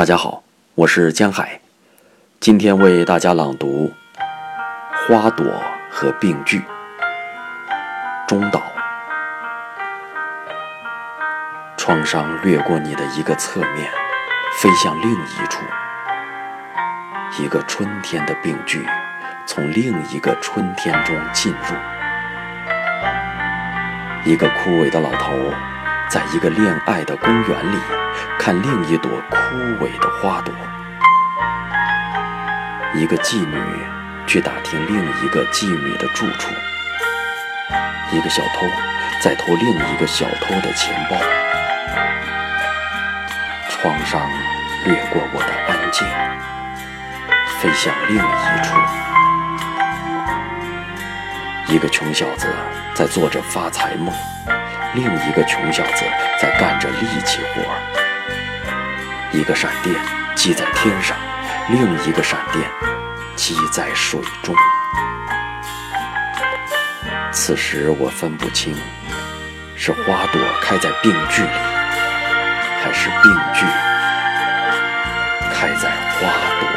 大家好，我是江海，今天为大家朗读《花朵和病句》。中岛，创伤掠过你的一个侧面，飞向另一处。一个春天的病句，从另一个春天中进入。一个枯萎的老头，在一个恋爱的公园里。看另一朵枯萎的花朵，一个妓女去打听另一个妓女的住处，一个小偷在偷另一个小偷的钱包。创伤掠过我的安静，飞向另一处。一个穷小子在做着发财梦，另一个穷小子在干着力气活一个闪电击在天上另一个闪电击在水中。此时我分不清是花朵开在病句里还是病句开在花朵。